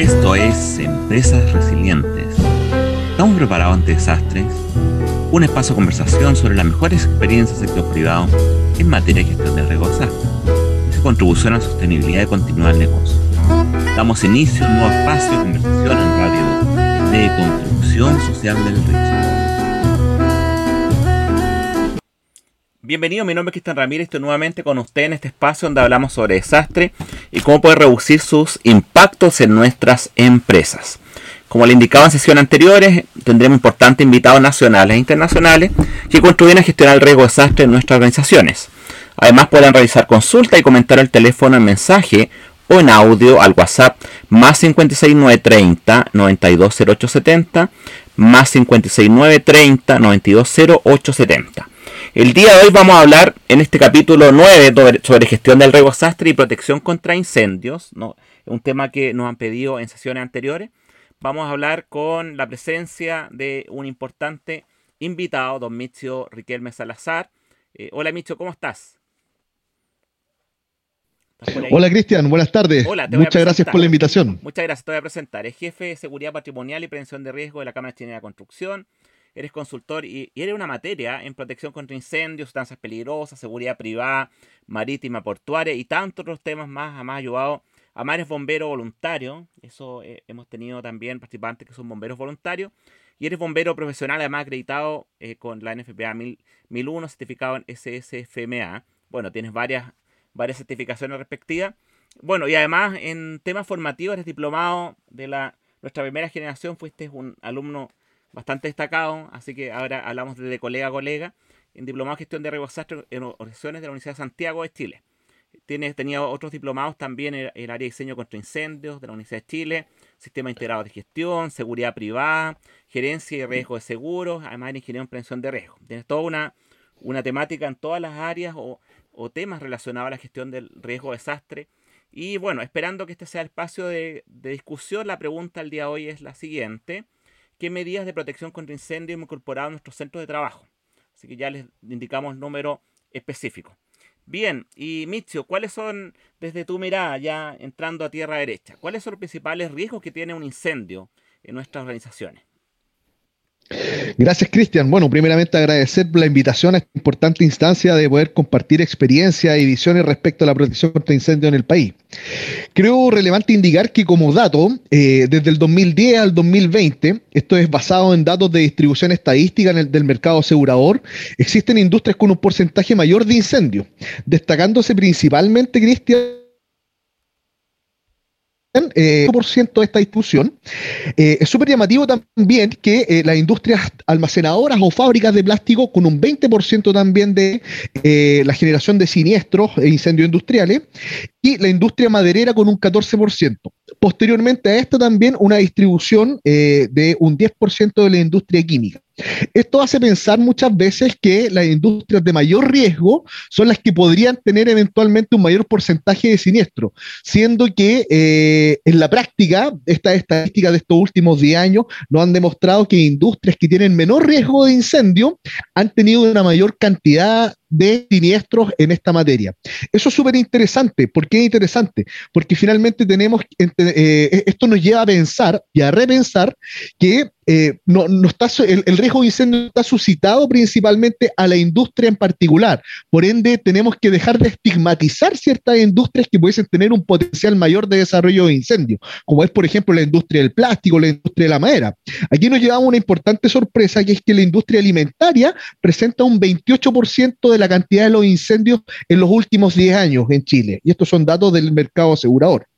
Esto es Empresas Resilientes. ¿Estamos preparados ante desastres? Un espacio de conversación sobre las mejores experiencias del sector privado en materia de gestión de riesgo y su contribución a la sostenibilidad y continuar el negocio. Damos inicio a un nuevo espacio de conversación en radio de contribución social del riesgo. Bienvenido, mi nombre es Cristian Ramírez, estoy nuevamente con usted en este espacio donde hablamos sobre desastre y cómo puede reducir sus impactos en nuestras empresas. Como le indicaba en sesiones anteriores, tendremos importantes invitados nacionales e internacionales que contribuyen a gestionar el riesgo de desastre en nuestras organizaciones. Además, pueden realizar consulta y comentar el teléfono en mensaje o en audio al WhatsApp más 56930 920870 más 56930 920870. El día de hoy vamos a hablar en este capítulo 9 sobre gestión del riesgo desastre y protección contra incendios, ¿no? un tema que nos han pedido en sesiones anteriores. Vamos a hablar con la presencia de un importante invitado, don Michio Riquelme Salazar. Eh, hola Michio, ¿cómo estás? Hola Cristian, buenas tardes. Muchas gracias por la invitación. Muchas gracias, te voy a presentar. Es jefe de seguridad patrimonial y prevención de riesgo de la Cámara Chilena de Construcción eres consultor y, eres una materia en protección contra incendios, sustancias peligrosas, seguridad privada, marítima, portuaria y tantos otros temas más. Además, ayudado a más bomberos voluntarios. Eso eh, hemos tenido también participantes que son bomberos voluntarios. Y eres bombero profesional, además acreditado eh, con la NFPA 1001, certificado en SSFMA. Bueno, tienes varias, varias certificaciones respectivas. Bueno, y además en temas formativos eres diplomado de la nuestra primera generación, fuiste un alumno bastante destacado, así que ahora hablamos de colega a colega, en Diplomado de Gestión de Riesgos en organizaciones de la Universidad de Santiago de Chile. Tiene, tenía otros diplomados también en el área de diseño contra incendios de la Universidad de Chile, Sistema Integrado de Gestión, Seguridad Privada, Gerencia y Riesgo de Seguros, además de Ingeniería en Prevención de Riesgo. Tienes toda una, una temática en todas las áreas o, o temas relacionados a la gestión del riesgo desastre. Y bueno, esperando que este sea el espacio de, de discusión, la pregunta al día de hoy es la siguiente qué medidas de protección contra incendios hemos incorporado a nuestros centros de trabajo. Así que ya les indicamos número específico. Bien, y Michio, ¿cuáles son, desde tu mirada, ya entrando a tierra derecha, cuáles son los principales riesgos que tiene un incendio en nuestras organizaciones? Gracias, Cristian. Bueno, primeramente agradecer la invitación a esta importante instancia de poder compartir experiencias y visiones respecto a la protección contra incendios en el país. Creo relevante indicar que como dato, eh, desde el 2010 al 2020, esto es basado en datos de distribución estadística del mercado asegurador, existen industrias con un porcentaje mayor de incendios, destacándose principalmente, Cristian, eh, por ciento de esta distribución. Eh, es súper llamativo también que eh, las industrias almacenadoras o fábricas de plástico con un 20% también de eh, la generación de siniestros e incendios industriales y la industria maderera con un 14%. Posteriormente a esto también una distribución de un 10% de la industria química. Esto hace pensar muchas veces que las industrias de mayor riesgo son las que podrían tener eventualmente un mayor porcentaje de siniestro, siendo que eh, en la práctica, estas estadísticas de estos últimos 10 años nos han demostrado que industrias que tienen menor riesgo de incendio han tenido una mayor cantidad de siniestros en esta materia. Eso es súper interesante. ¿Por qué es interesante? Porque finalmente tenemos, eh, esto nos lleva a pensar y a repensar que eh, no, está, el, riesgo de incendio está suscitado principalmente a la industria en particular. Por ende, tenemos que dejar de estigmatizar ciertas industrias que pudiesen tener un potencial mayor de desarrollo de incendio, como es, por ejemplo, la industria del plástico, la industria de la madera. Aquí nos llevamos una importante sorpresa, que es que la industria alimentaria presenta un 28% de la cantidad de los incendios en los últimos 10 años en Chile. Y estos son datos del mercado asegurador.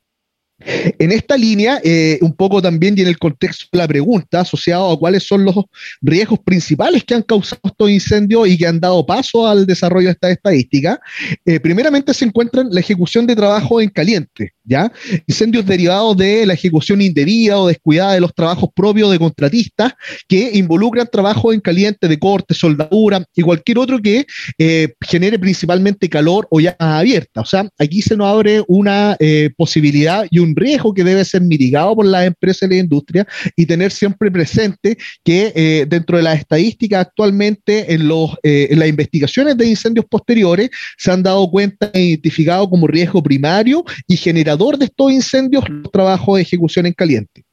En esta línea, eh, un poco también y en el contexto de la pregunta, asociado a cuáles son los riesgos principales que han causado estos incendios y que han dado paso al desarrollo de esta estadística, eh, primeramente se encuentran la ejecución de trabajo en caliente, ¿ya? Incendios derivados de la ejecución indebida o descuidada de los trabajos propios de contratistas que involucran trabajo en caliente de corte, soldadura y cualquier otro que eh, genere principalmente calor o llamas abiertas. O sea, aquí se nos abre una posibilidad y un un riesgo que debe ser mitigado por las empresas y la industria y tener siempre presente que eh, dentro de las estadísticas actualmente en, los, eh, en las investigaciones de incendios posteriores se han dado cuenta e identificado como riesgo primario y generador de estos incendios los trabajos de ejecución en caliente.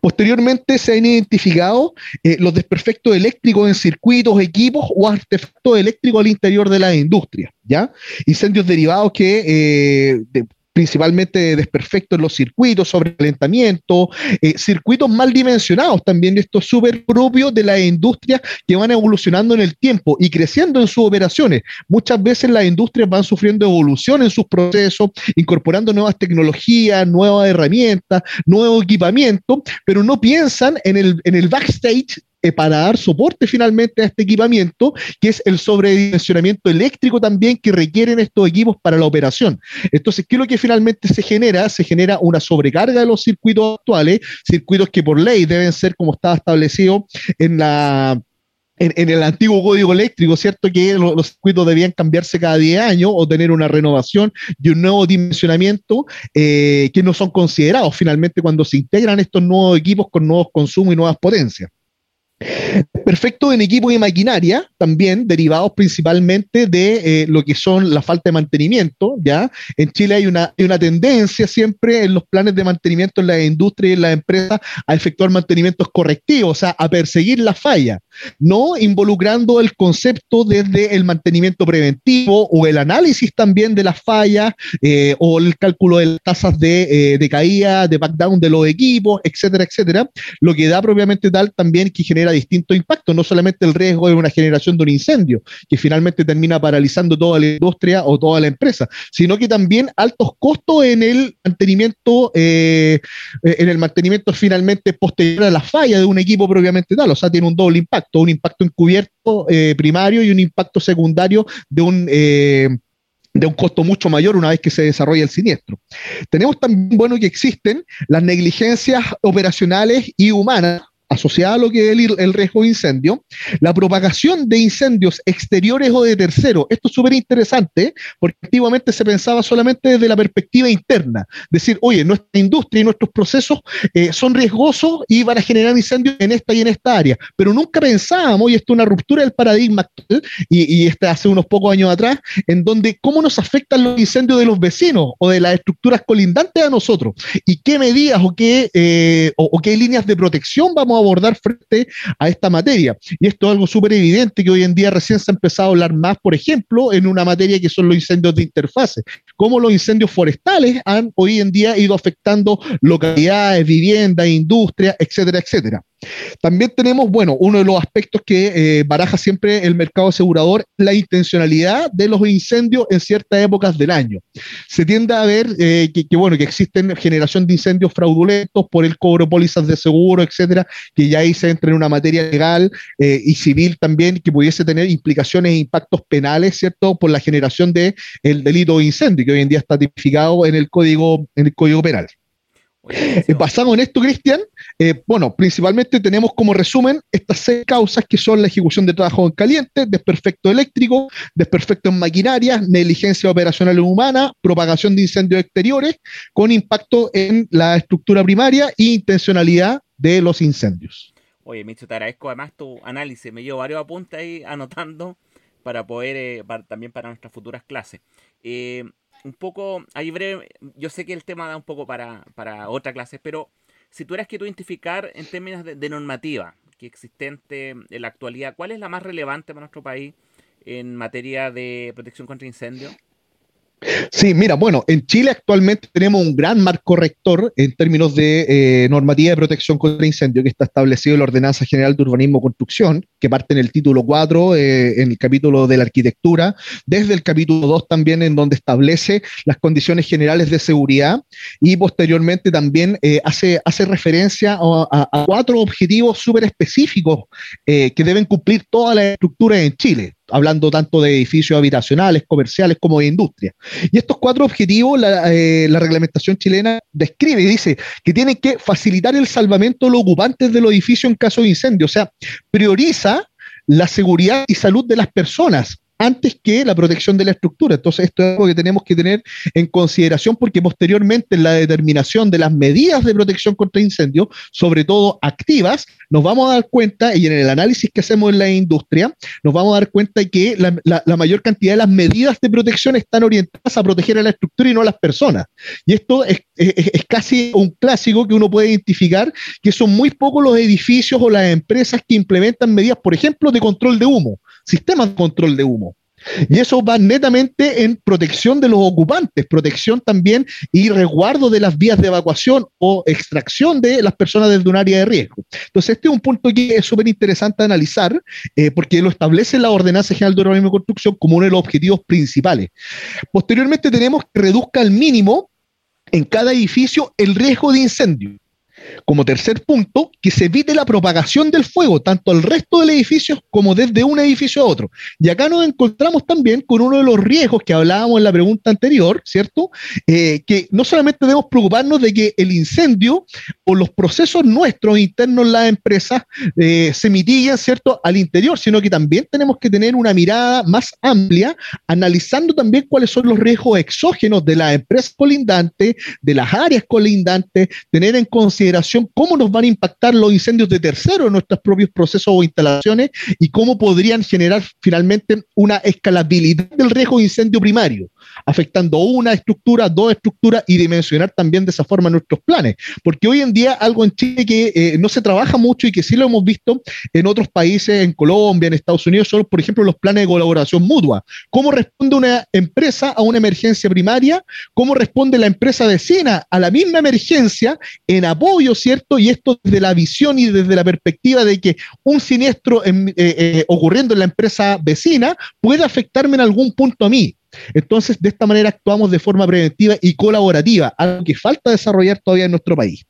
Posteriormente se han identificado eh, los desperfectos eléctricos en circuitos, equipos o artefactos eléctricos al interior de la industria, ¿ya? Incendios derivados que principalmente desperfectos en los circuitos, sobrecalentamiento, eh, circuitos mal dimensionados también, esto es súper propio de las industrias que van evolucionando en el tiempo y creciendo en sus operaciones. Muchas veces las industrias van sufriendo evolución en sus procesos, incorporando nuevas tecnologías, nuevas herramientas, nuevo equipamiento, pero no piensan en el, en el backstage eh, para dar soporte finalmente a este equipamiento, que es el sobredimensionamiento eléctrico también que requieren estos equipos para la operación. Entonces, ¿qué es lo que finalmente se genera? Se genera una sobrecarga de los circuitos actuales, circuitos que por ley deben ser como estaba establecido en la en, el antiguo código eléctrico, ¿cierto? Que los, circuitos debían cambiarse cada 10 años o tener una renovación y un nuevo dimensionamiento eh, que no son considerados finalmente cuando se integran estos nuevos equipos con nuevos consumos y nuevas potencias. Perfecto en equipo y maquinaria, también derivados principalmente de eh, lo que son la falta de mantenimiento, ¿ya? En Chile hay una, una tendencia siempre en los planes de mantenimiento en la industria y en las empresas a efectuar mantenimientos correctivos, o sea, a perseguir la falla, no involucrando el concepto desde el mantenimiento preventivo o el análisis también de las fallas eh, o el cálculo de tasas de, eh, de caída, de backdown de los equipos, etcétera, etcétera, lo que da propiamente tal también que genera distintos impactos, no solamente el riesgo de una generación de un incendio, que finalmente termina paralizando toda la industria o toda la empresa, sino que también altos costos en el mantenimiento, eh, en el mantenimiento finalmente posterior a la falla de un equipo propiamente tal, o sea, tiene un doble impacto, un impacto encubierto eh, primario y un impacto secundario de un... Eh, de un costo mucho mayor una vez que se desarrolla el siniestro. Tenemos también, bueno, que existen las negligencias operacionales y humanas asociada a lo que es el, riesgo de incendio, la propagación de incendios exteriores o de terceros. Esto es súper interesante porque antiguamente se pensaba solamente desde la perspectiva interna, decir, oye, nuestra industria y nuestros procesos eh, son riesgosos y van a generar incendios en esta y en esta área, pero nunca pensábamos, y esto es una ruptura del paradigma actual, y, y este hace unos pocos años atrás, en donde cómo nos afectan los incendios de los vecinos o de las estructuras colindantes a nosotros, y qué medidas o qué, eh, o qué líneas de protección vamos a abordar frente a esta materia. Y esto es algo súper evidente que hoy en día recién se ha empezado a hablar más, por ejemplo, en una materia que son los incendios de interfase, cómo los incendios forestales han hoy en día ido afectando localidades, viviendas, industria, etcétera, etcétera. También tenemos, bueno, uno de los aspectos que eh, baraja siempre el mercado asegurador, la intencionalidad de los incendios en ciertas épocas del año. Se tiende a ver eh, que, bueno, que existen generación de incendios fraudulentos por el cobro de pólizas de seguro, etcétera, que ya ahí se entra en una materia legal eh, y civil también que pudiese tener implicaciones e impactos penales, ¿cierto?, por la generación del el delito de incendio, que hoy en día está tipificado en el código, en el código penal. Eh, basado en esto, Cristian, eh, bueno, principalmente tenemos como resumen estas seis causas que son la ejecución de trabajo en caliente, desperfecto eléctrico, desperfecto en maquinaria, negligencia operacional humana, propagación de incendios exteriores con impacto en la estructura primaria e intencionalidad de los incendios. Oye, Micho, te agradezco además tu análisis. Me llevo varios apuntes ahí anotando para poder, eh, también para nuestras futuras clases. Eh, un poco, ahí breve, yo sé que el tema da un poco para, para otra clase, pero si tuvieras que identificar en términos de, de, normativa que existente en la actualidad, ¿cuál es la más relevante para nuestro país en materia de protección contra incendios? Sí, mira, bueno, en Chile actualmente tenemos un gran marco rector en términos de eh, normativa de protección contra incendio que está establecido en la Ordenanza General de Urbanismo y Construcción, que parte en el título 4, eh, en el capítulo de la arquitectura, desde el capítulo 2 también en donde establece las condiciones generales de seguridad y posteriormente también eh, hace, hace referencia a, a cuatro objetivos súper específicos que deben cumplir todas las estructuras en Chile hablando tanto de edificios habitacionales, comerciales como de industria. Y estos cuatro objetivos la, eh, la, reglamentación chilena describe y dice que tienen que facilitar el salvamento de los ocupantes del edificio en caso de incendio, o sea, prioriza la seguridad y salud de las personas antes que la protección de la estructura. Entonces, esto es algo que tenemos que tener en consideración porque posteriormente en la determinación de las medidas de protección contra incendios, sobre todo activas, nos vamos a dar cuenta, y en el análisis que hacemos en la industria, nos vamos a dar cuenta que la, mayor cantidad de las medidas de protección están orientadas a proteger a la estructura y no a las personas. Y esto es, es casi un clásico que uno puede identificar, que son muy pocos los edificios o las empresas que implementan medidas, por ejemplo, de control de humo sistemas de control de humo. Y eso va netamente en protección de los ocupantes, protección también y resguardo de las vías de evacuación o extracción de las personas desde un área de riesgo. Entonces, este es un punto que es súper interesante analizar eh, porque lo establece la Ordenanza General de Urbanismo y Construcción como uno de los objetivos principales. Posteriormente, tenemos que reduzca al mínimo en cada edificio el riesgo de incendio. Como tercer punto, que se evite la propagación del fuego, tanto al resto del edificio como desde un edificio a otro. Y acá nos encontramos también con uno de los riesgos que hablábamos en la pregunta anterior, ¿cierto? Eh, que no solamente debemos preocuparnos de que el incendio o los procesos nuestros internos en las empresas eh, se mitiguen, ¿cierto?, al interior, sino que también tenemos que tener una mirada más amplia, analizando también cuáles son los riesgos exógenos de las empresas colindantes, de las áreas colindantes, tener en consideración cómo nos van a impactar los incendios de terceros en nuestros propios procesos o instalaciones y cómo podrían generar finalmente una escalabilidad del riesgo de incendio primario afectando una estructura, dos estructuras y dimensionar también de esa forma nuestros planes. Porque hoy en día algo en Chile que eh, no se trabaja mucho y que sí lo hemos visto en otros países, en Colombia, en Estados Unidos, son, por ejemplo, los planes de colaboración mutua. ¿Cómo responde una empresa a una emergencia primaria? ¿Cómo responde la empresa vecina a la misma emergencia en apoyo, ¿cierto? Y esto desde la visión y desde la perspectiva de que un siniestro eh, eh, ocurriendo en la empresa vecina puede afectarme en algún punto a mí. Entonces, de esta manera actuamos de forma preventiva y colaborativa, algo que falta desarrollar todavía en nuestro país.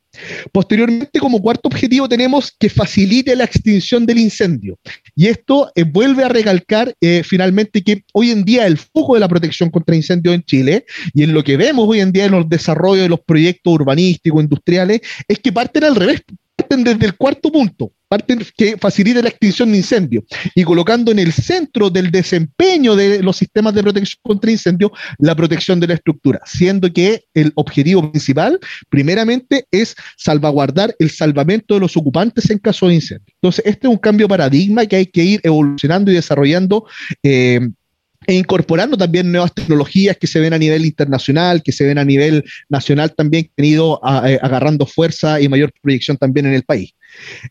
Posteriormente, como cuarto objetivo, tenemos que facilite la extinción del incendio. Y esto eh, vuelve a recalcar eh, finalmente que hoy en día el foco de la protección contra incendios en Chile y en lo que vemos hoy en día en los desarrollos de los proyectos urbanísticos, industriales, es que parten al revés parten desde el cuarto punto, parten que facilite la extinción de incendios y colocando en el centro del desempeño de los sistemas de protección contra incendios la protección de la estructura, siendo que el objetivo principal, primeramente, es salvaguardar el salvamento de los ocupantes en caso de incendio. Entonces, este es un cambio de paradigma que hay que ir evolucionando y desarrollando. Eh, e incorporando también nuevas tecnologías que se ven a nivel internacional, que se ven a nivel nacional también, que han ido eh, agarrando fuerza y mayor proyección también en el país.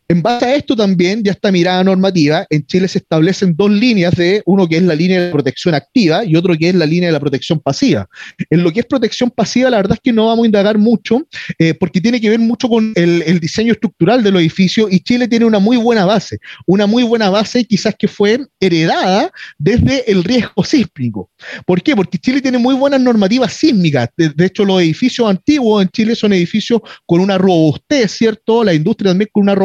En base a esto también, ya esta mirada normativa, en Chile se establecen dos líneas de uno que es la línea de protección activa y otro que es la línea de la protección pasiva. En lo que es protección pasiva, la verdad es que no vamos a indagar mucho eh, porque tiene que ver mucho con el, el, diseño estructural del edificio y Chile tiene una muy buena base, una muy buena base quizás que fue heredada desde el riesgo sísmico. ¿Por qué? Porque Chile tiene muy buenas normativas sísmicas. De, de hecho, los edificios antiguos en Chile son edificios con una robustez, ¿cierto? La industria también con una robustez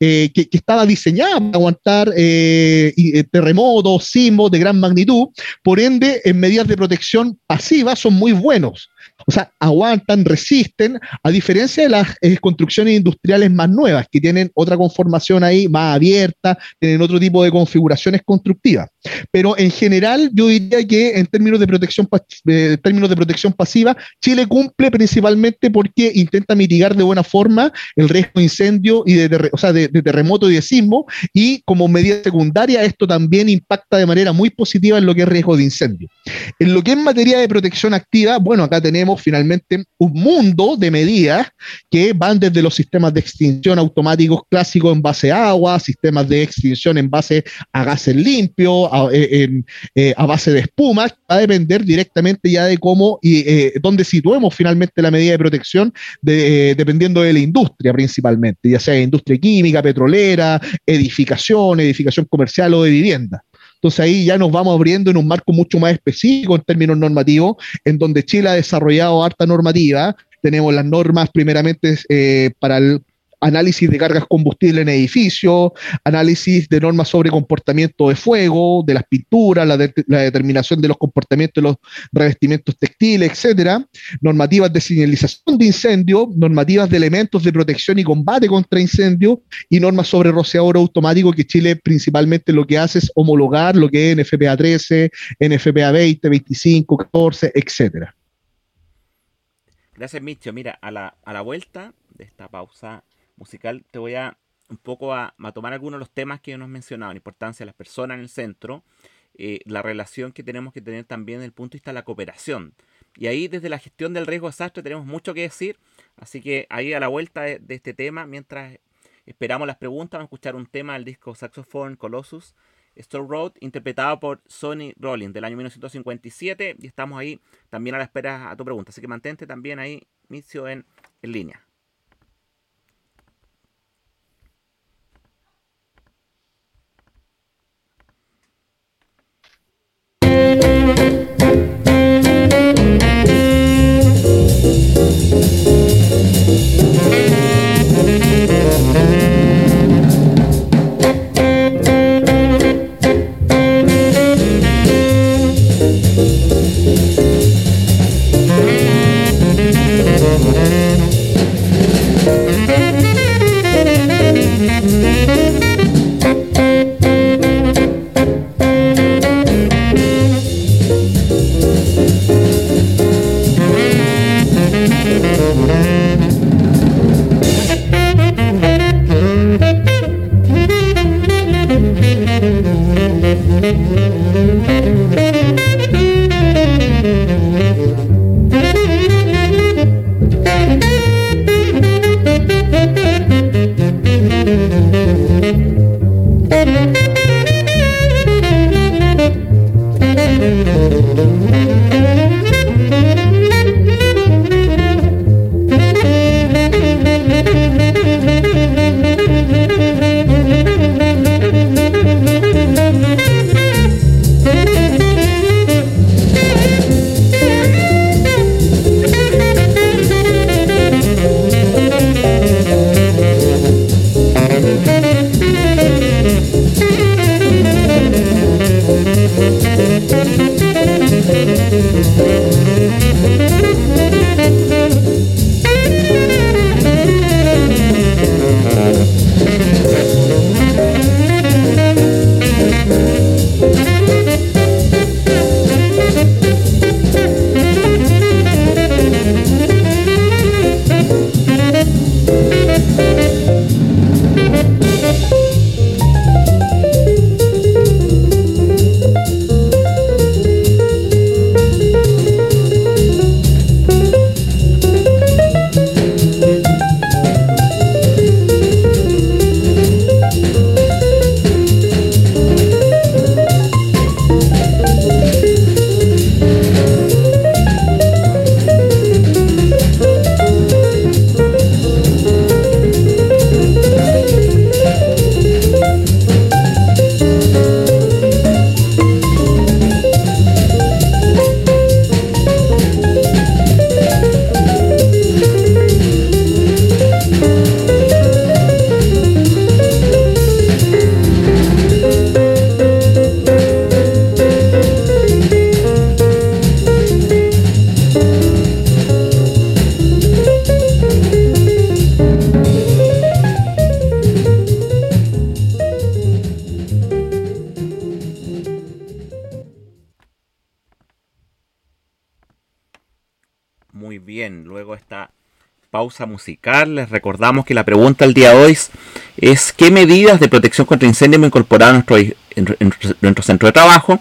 eh, que, estaba diseñada para aguantar eh, eh, terremotos, sismos de gran magnitud. Por ende, en medidas de protección pasiva son muy buenos. O sea, aguantan, resisten, a diferencia de las construcciones industriales más nuevas, que tienen otra conformación ahí más abierta, tienen otro tipo de configuraciones constructivas. Pero en general, yo diría que en términos de protección, términos de protección pasiva, Chile cumple principalmente porque intenta mitigar de buena forma el riesgo de incendio y de, o sea, de, terremoto y de sismo, y como medida secundaria, esto también impacta de manera muy positiva en lo que es riesgo de incendio. En lo que es materia de protección activa, bueno, acá tenemos finalmente un mundo de medidas que van desde los sistemas de extinción automáticos clásicos en base a agua, sistemas de extinción en base a gases limpios, a, eh, eh, base de espuma, va a depender directamente ya de cómo y eh, dónde situemos finalmente la medida de protección, dependiendo de la industria principalmente, ya sea industria química, petrolera, edificación, edificación comercial o de vivienda. Entonces ahí ya nos vamos abriendo en un marco mucho más específico en términos normativos, en donde Chile ha desarrollado harta normativa. Tenemos las normas primeramente para el análisis de cargas combustibles en edificios, análisis de normas sobre comportamiento de fuego, de las pinturas, la, determinación de los comportamientos de los revestimientos textiles, etcétera, normativas de señalización de incendio, normativas de elementos de protección y combate contra incendio y normas sobre rociador automático que Chile principalmente lo que hace es homologar lo que es NFPA 13, NFPA 20, 25, 14, etcétera. Gracias, Micho. Mira, a la, a la vuelta de esta pausa musical, te voy a un poco a, tomar algunos de los temas que nos mencionado, la importancia de las personas en el centro, eh, la relación que tenemos que tener también desde el punto de vista de la cooperación. Y ahí desde la gestión del riesgo desastre tenemos mucho que decir, así que ahí a la vuelta de, este tema, mientras esperamos las preguntas, vamos a escuchar un tema del disco Saxophone Colossus, Store Road, interpretado por Sonny Rollins del año 1957, y estamos ahí también a la espera a tu pregunta, así que mantente también ahí, Micio, en, en línea. Musical. Les recordamos que la pregunta del día de hoy es ¿qué medidas de protección contra incendios hemos incorporado en nuestro, centro de trabajo?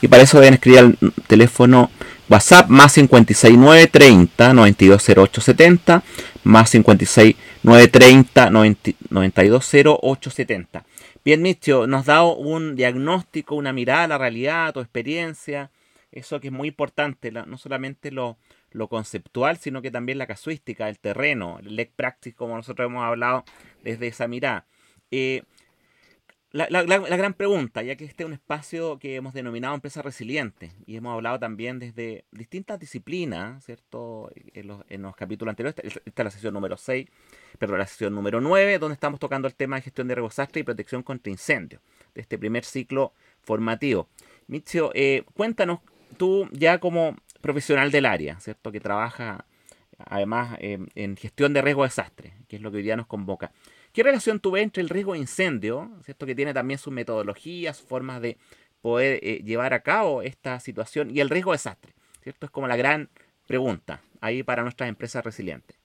Y para eso deben escribir al teléfono WhatsApp más 56930 920870 más 56930 920870. Bien, Micho, nos ha dado un diagnóstico, una mirada a la realidad, tu experiencia, eso que es muy importante, no solamente lo, lo conceptual, sino que también la casuística, el terreno, el leg practice, como nosotros hemos hablado desde esa mirada. Eh, la, gran pregunta, ya que este es un espacio que hemos denominado empresa resiliente y hemos hablado también desde distintas disciplinas, ¿cierto? En los, capítulos anteriores, esta es la sesión número 6, pero la sesión número 9, donde estamos tocando el tema de gestión de riesgos y protección contra incendios, de este primer ciclo formativo. Michio, eh, cuéntanos, tú ya como profesional del área, ¿cierto? Que trabaja además en gestión de riesgo desastre, que es lo que hoy día nos convoca. ¿Qué relación tú ves entre el riesgo de incendio, ¿cierto? que tiene también sus metodologías, formas de poder eh, llevar a cabo esta situación, y el riesgo de desastre? ¿cierto? Es como la gran pregunta ahí para nuestras empresas resilientes.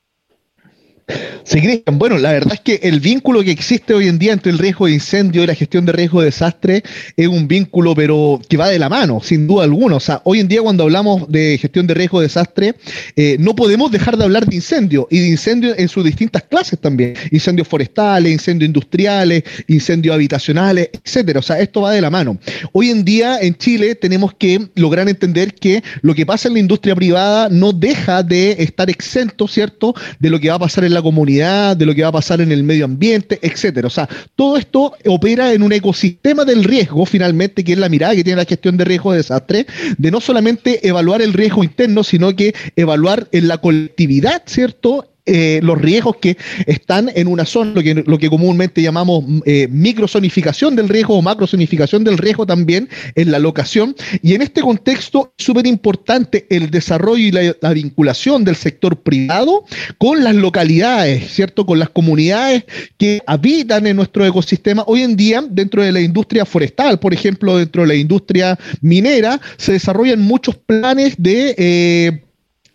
Sí, Cristian. Bueno, la verdad es que el vínculo que existe hoy en día entre el riesgo de incendio y la gestión de riesgo de desastre es un vínculo, pero que va de la mano, sin duda alguna. O sea, hoy en día cuando hablamos de gestión de riesgo de desastre, eh, no podemos dejar de hablar de incendio y de incendio en sus distintas clases también. Incendios forestales, incendios industriales, incendios habitacionales, etcétera. O sea, esto va de la mano. Hoy en día en Chile tenemos que lograr entender que lo que pasa en la industria privada no deja de estar exento, ¿cierto?, de lo que va a pasar en la comunidad, de lo que va a pasar en el medio ambiente, etcétera. O sea, todo esto opera en un ecosistema del riesgo, finalmente, que es la mirada que tiene la gestión de riesgo de desastre, de no solamente evaluar el riesgo interno, sino que evaluar en la colectividad, ¿cierto? Eh, los riesgos que están en una zona, lo que, comúnmente llamamos eh, microzonificación del riesgo o macrozonificación del riesgo también en la locación. Y en este contexto es súper importante el desarrollo y la, la, vinculación del sector privado con las localidades, ¿cierto? Con las comunidades que habitan en nuestro ecosistema. Hoy en día, dentro de la industria forestal, por ejemplo, dentro de la industria minera, se desarrollan muchos planes de... Eh,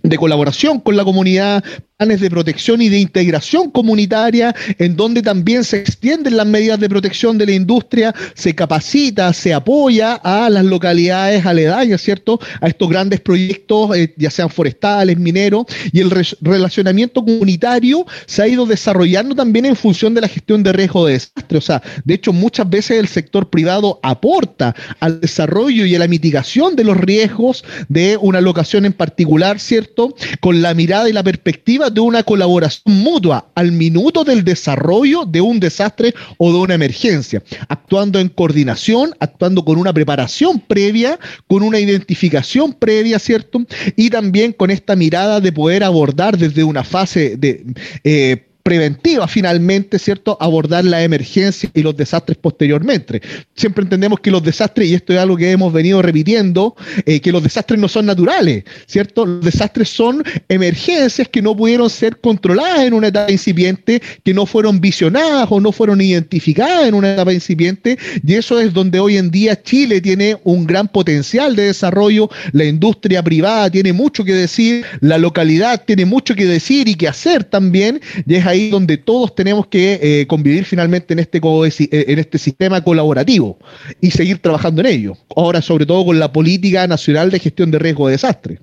de colaboración con la comunidad planes de protección y de integración comunitaria, en donde también se extienden las medidas de protección de la industria, se capacita, se apoya a las localidades aledañas, ¿cierto? A estos grandes proyectos, eh, ya sean forestales, mineros, y el relacionamiento comunitario se ha ido desarrollando también en función de la gestión de riesgo de desastre. O sea, de hecho, muchas veces el sector privado aporta al desarrollo y a la mitigación de los riesgos de una locación en particular, ¿cierto? Con la mirada y la perspectiva de una colaboración mutua al minuto del desarrollo de un desastre o de una emergencia, actuando en coordinación, actuando con una preparación previa, con una identificación previa, ¿cierto? Y también con esta mirada de poder abordar desde una fase de... Eh, preventiva finalmente, ¿cierto? Abordar la emergencia y los desastres posteriormente. Siempre entendemos que los desastres, y esto es algo que hemos venido repitiendo, eh, que los desastres no son naturales, ¿cierto? Los desastres son emergencias que no pudieron ser controladas en una etapa incipiente, que no fueron visionadas o no fueron identificadas en una etapa incipiente, y eso es donde hoy en día Chile tiene un gran potencial de desarrollo, la industria privada tiene mucho que decir, la localidad tiene mucho que decir y que hacer también, y es ahí ahí donde todos tenemos que eh, convivir finalmente en este, eh, en este sistema colaborativo y seguir trabajando en ello. Ahora, sobre todo con la política nacional de gestión de riesgo de desastre.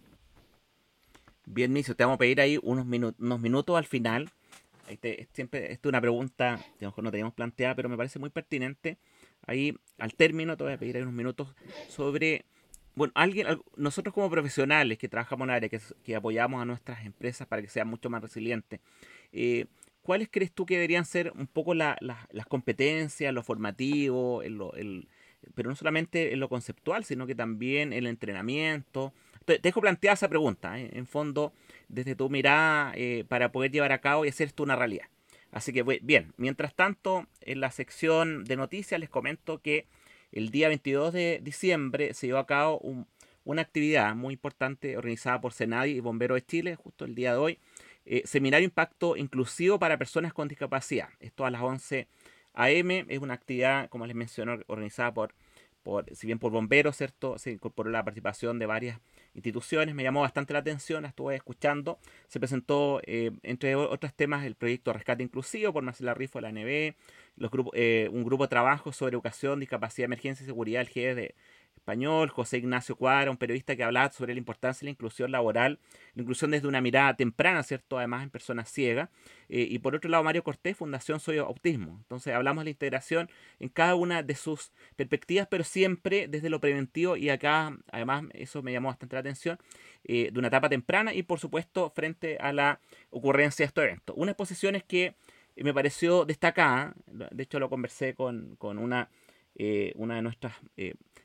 Bien, Miso, te vamos a pedir ahí unos, unos minutos al final. Este, siempre, esta es una pregunta que a lo mejor no teníamos planteada, pero me parece muy pertinente. Ahí, al término, te voy a pedir ahí unos minutos sobre bueno, alguien, nosotros como profesionales que trabajamos en área, que, que, apoyamos a nuestras empresas para que sean mucho más resilientes, eh, ¿cuáles crees tú que deberían ser un poco las competencias, lo formativo, el, pero no solamente en lo conceptual, sino que también el entrenamiento? Te, dejo plantear esa pregunta, ¿eh? en fondo, desde tu mirada, eh, para poder llevar a cabo y hacer esto una realidad. Así que, bien, mientras tanto, en la sección de noticias les comento que el día 22 de diciembre se llevó a cabo una actividad muy importante organizada por Senadi y Bomberos de Chile, justo el día de hoy, eh, seminario Impacto Inclusivo para Personas con Discapacidad. Esto a las 11 a.m. Es una actividad, como les mencioné, organizada por, por, si bien por bomberos, ¿cierto? Se incorporó la participación de varias instituciones. Me llamó bastante la atención, la estuve escuchando. Se presentó, eh, entre otros temas, el proyecto Rescate Inclusivo por Marcela Rifo de la NB, los grupos, eh, un grupo de trabajo sobre educación, discapacidad, emergencia y seguridad, el GED de, español, José Ignacio Cuadra, un periodista que hablaba sobre la importancia de la inclusión laboral, la inclusión desde una mirada temprana, ¿cierto? Además en personas ciegas. Eh, y por otro lado, Mario Cortés, Fundación Soy Autismo. Entonces hablamos de la integración en cada una de sus perspectivas, pero siempre desde lo preventivo y acá, además, eso me llamó bastante la atención, eh, de una etapa temprana y por supuesto frente a la ocurrencia de estos eventos. Una exposición que me pareció destacada. De hecho, lo conversé con, una, una de nuestras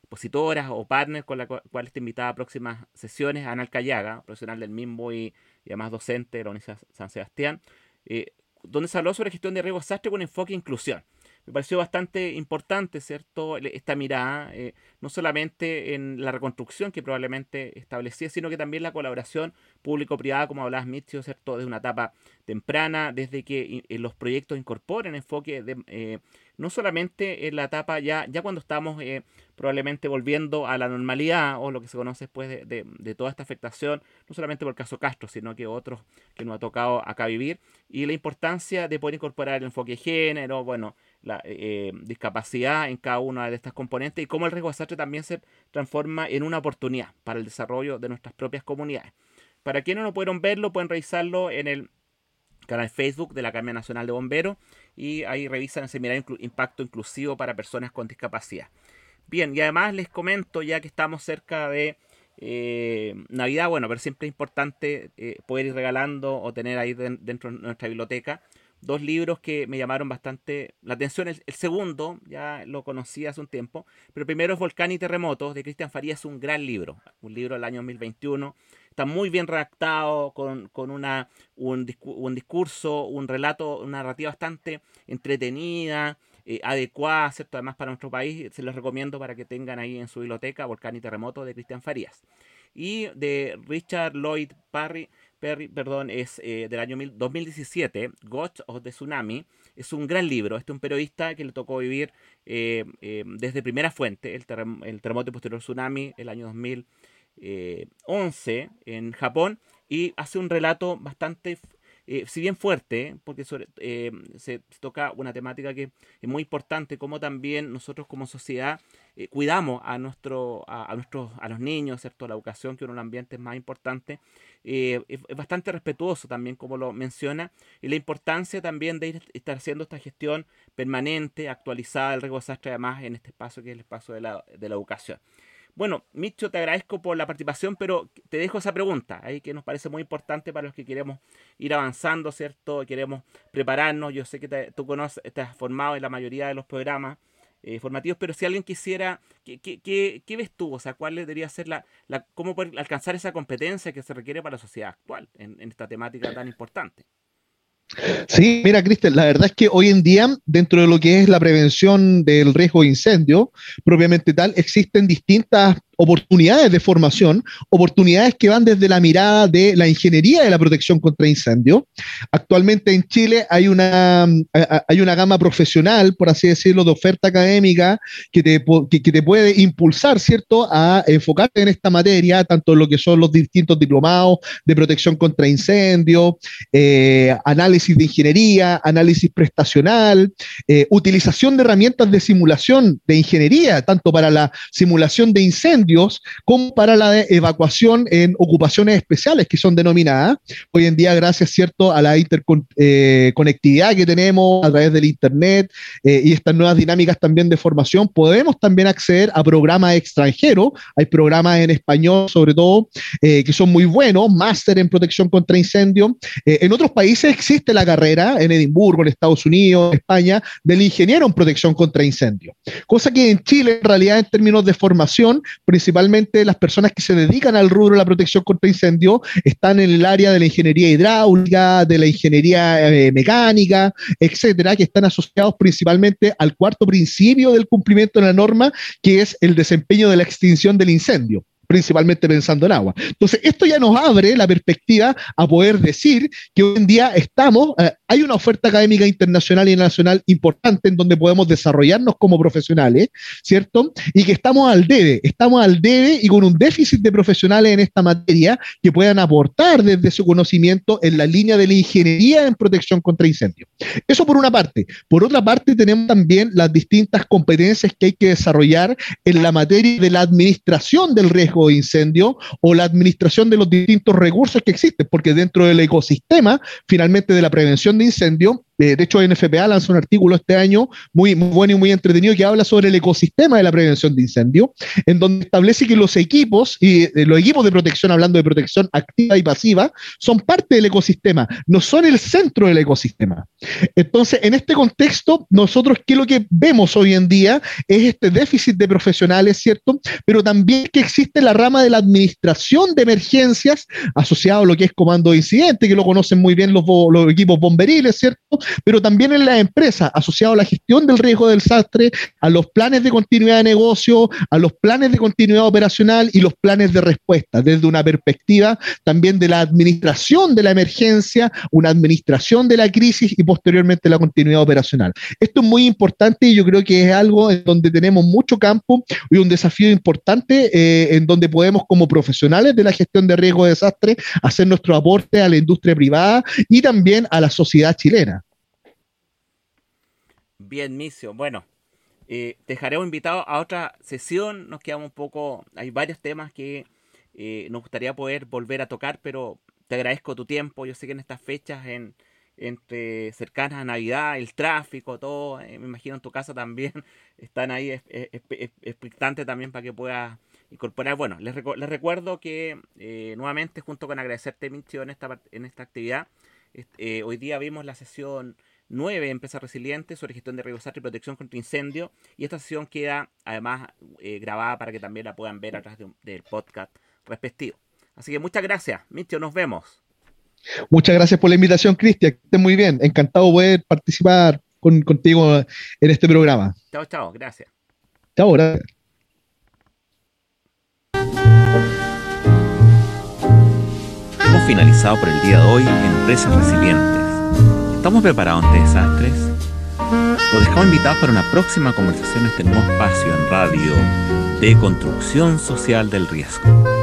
expositoras o partners con la cual está invitada a próximas sesiones, Ana Alcayaga, profesional del MIMBO y, además docente de la Universidad San Sebastián, donde se habló sobre gestión de riesgo desastre con enfoque e inclusión me pareció bastante importante, ¿cierto?, esta mirada, eh, no solamente en la reconstrucción que probablemente establecía, sino que también la colaboración público-privada, como hablabas, Mitchell, ¿cierto?, desde una etapa temprana, desde que eh, los proyectos incorporen enfoque de, eh, no solamente en la etapa ya, ya cuando estamos probablemente volviendo a la normalidad o lo que se conoce después de, de, toda esta afectación, no solamente por el caso Castro, sino que otros que nos ha tocado acá vivir, y la importancia de poder incorporar el enfoque de género, bueno, la eh, discapacidad en cada una de estas componentes y cómo el riesgo de desastre también se transforma en una oportunidad para el desarrollo de nuestras propias comunidades. Para quienes no pudieron verlo, pueden revisarlo en el canal Facebook de la Academia Nacional de Bomberos y ahí revisan el seminario Impacto Inclusivo para Personas con Discapacidad. Bien, y además les comento, ya que estamos cerca de eh, Navidad, bueno, pero siempre es importante eh, poder ir regalando o tener ahí dentro de nuestra biblioteca dos libros que me llamaron bastante la atención. El, segundo, ya lo conocí hace un tiempo, pero primero es Volcán y Terremotos de Cristian Farías, un gran libro, un libro del año 2021. Está muy bien redactado, con, una, un, discurso, un relato, una narrativa bastante entretenida, eh, adecuada, ¿cierto? Además para nuestro país, se los recomiendo para que tengan ahí en su biblioteca Volcán y Terremotos de Cristian Farías. Y de Richard Lloyd Parry, Perry, perdón, es eh, del año 2017, Ghost of the Tsunami. Es un gran libro. Este es un periodista que le tocó vivir eh, eh, desde primera fuente, el, el, terremoto posterior tsunami, el año 2011 en Japón, y hace un relato bastante si bien fuerte, porque eh, se, toca una temática que es muy importante, como también nosotros como sociedad eh, cuidamos a, nuestro, a, nuestros, a los niños, ¿cierto? la educación, que uno de los ambientes más importantes, es, bastante respetuoso también, como lo menciona, y la importancia también de estar haciendo esta gestión permanente, actualizada del riesgo además en este espacio que es el espacio de la, de la educación. Bueno, Micho, te agradezco por la participación, pero te dejo esa pregunta ahí que nos parece muy importante para los que queremos ir avanzando, ¿cierto? Queremos prepararnos. Yo sé que tú conoces, estás formado en la mayoría de los programas eh, formativos, pero si alguien quisiera, ¿qué, qué, ves tú? O sea, ¿cuál debería ser la, la, cómo poder alcanzar esa competencia que se requiere para la sociedad actual en esta temática tan importante? Sí, mira, Cristian, la verdad es que hoy en día, dentro de lo que es la prevención del riesgo de incendio, propiamente tal, existen distintas oportunidades de formación, oportunidades que van desde la mirada de la ingeniería de la protección contra incendio. Actualmente en Chile hay una, hay una gama profesional, por así decirlo, de oferta académica que te, que, te puede impulsar, ¿cierto?, a enfocarte en esta materia, tanto en lo que son los distintos diplomados de protección contra incendio, eh, análisis de ingeniería, análisis prestacional, eh, utilización de herramientas de simulación de ingeniería, tanto para la simulación de incendio, como para la evacuación en ocupaciones especiales que son denominadas. Hoy en día, gracias cierto a la interconectividad eh, que tenemos a través del Internet eh, y estas nuevas dinámicas también de formación, podemos también acceder a programas extranjeros. Hay programas en español, sobre todo, eh, que son muy buenos, máster en protección contra incendio. en otros países existe la carrera, en Edimburgo, en Estados Unidos, en España, del ingeniero en protección contra incendio. Cosa que en Chile, en realidad, en términos de formación, principalmente las personas que se dedican al rubro de la protección contra incendio están en el área de la ingeniería hidráulica, de la ingeniería eh, mecánica, etcétera, que están asociados principalmente al cuarto principio del cumplimiento de la norma, que es el desempeño de la extinción del incendio principalmente pensando en agua. Entonces, esto ya nos abre la perspectiva a poder decir que hoy en día estamos, eh, hay una oferta académica internacional y nacional importante en donde podemos desarrollarnos como profesionales, ¿cierto? Y que estamos al debe, estamos al debe y con un déficit de profesionales en esta materia que puedan aportar desde su conocimiento en la línea de la ingeniería en protección contra incendios. Eso por una parte. Por otra parte, tenemos también las distintas competencias que hay que desarrollar en la materia de la administración del riesgo de incendio o la administración de los distintos recursos que existen, porque dentro del ecosistema, finalmente, de la prevención de incendio, de hecho, NFPA lanzó un artículo este año muy, muy, bueno y muy entretenido que habla sobre el ecosistema de la prevención de incendio, en donde establece que los equipos y eh, los equipos de protección, hablando de protección activa y pasiva, son parte del ecosistema, no son el centro del ecosistema. Entonces, en este contexto, nosotros, ¿qué es lo que vemos hoy en día? Es este déficit de profesionales, ¿cierto? Pero también que existe la rama de la administración de emergencias asociado a lo que es comando de incidente, que lo conocen muy bien los equipos bomberiles, ¿cierto? Pero también en la empresa, asociado a la gestión del riesgo del desastre, a los planes de continuidad de negocio, a los planes de continuidad operacional y los planes de respuesta, desde una perspectiva también de la administración de la emergencia, una administración de la crisis y posteriormente la continuidad operacional. Esto es muy importante y yo creo que es algo en donde tenemos mucho campo y un desafío importante eh, en donde podemos como profesionales de la gestión de riesgo de desastre hacer nuestro aporte a la industria privada y también a la sociedad chilena. Bien, Micio. Bueno, eh, te dejaremos invitado a otra sesión. Nos quedamos un poco. Hay varios temas que eh, nos gustaría poder volver a tocar, pero te agradezco tu tiempo. Yo sé que en estas fechas, en, entre cercanas a Navidad, el tráfico, todo, eh, me imagino en tu casa también están ahí expectantes también para que puedas incorporar. Bueno, les, recuerdo que nuevamente, junto con agradecerte, Micio, en esta, en esta actividad, hoy día vimos la sesión 9 empresas resilientes sobre gestión de riesgos y protección contra incendio. Y esta sesión queda además eh, grabada para que también la puedan ver a través del podcast respectivo. Así que muchas gracias, Mitio, nos vemos. Muchas gracias por la invitación, Cristian. Que estés muy bien. Encantado de poder participar contigo en este programa. Chao, chao. Gracias. Chao, gracias. Hemos finalizado por el día de hoy Empresas Resilientes ¿Estamos preparados ante desastres? Los dejamos invitados para una próxima conversación en este nuevo espacio en radio de construcción social del riesgo.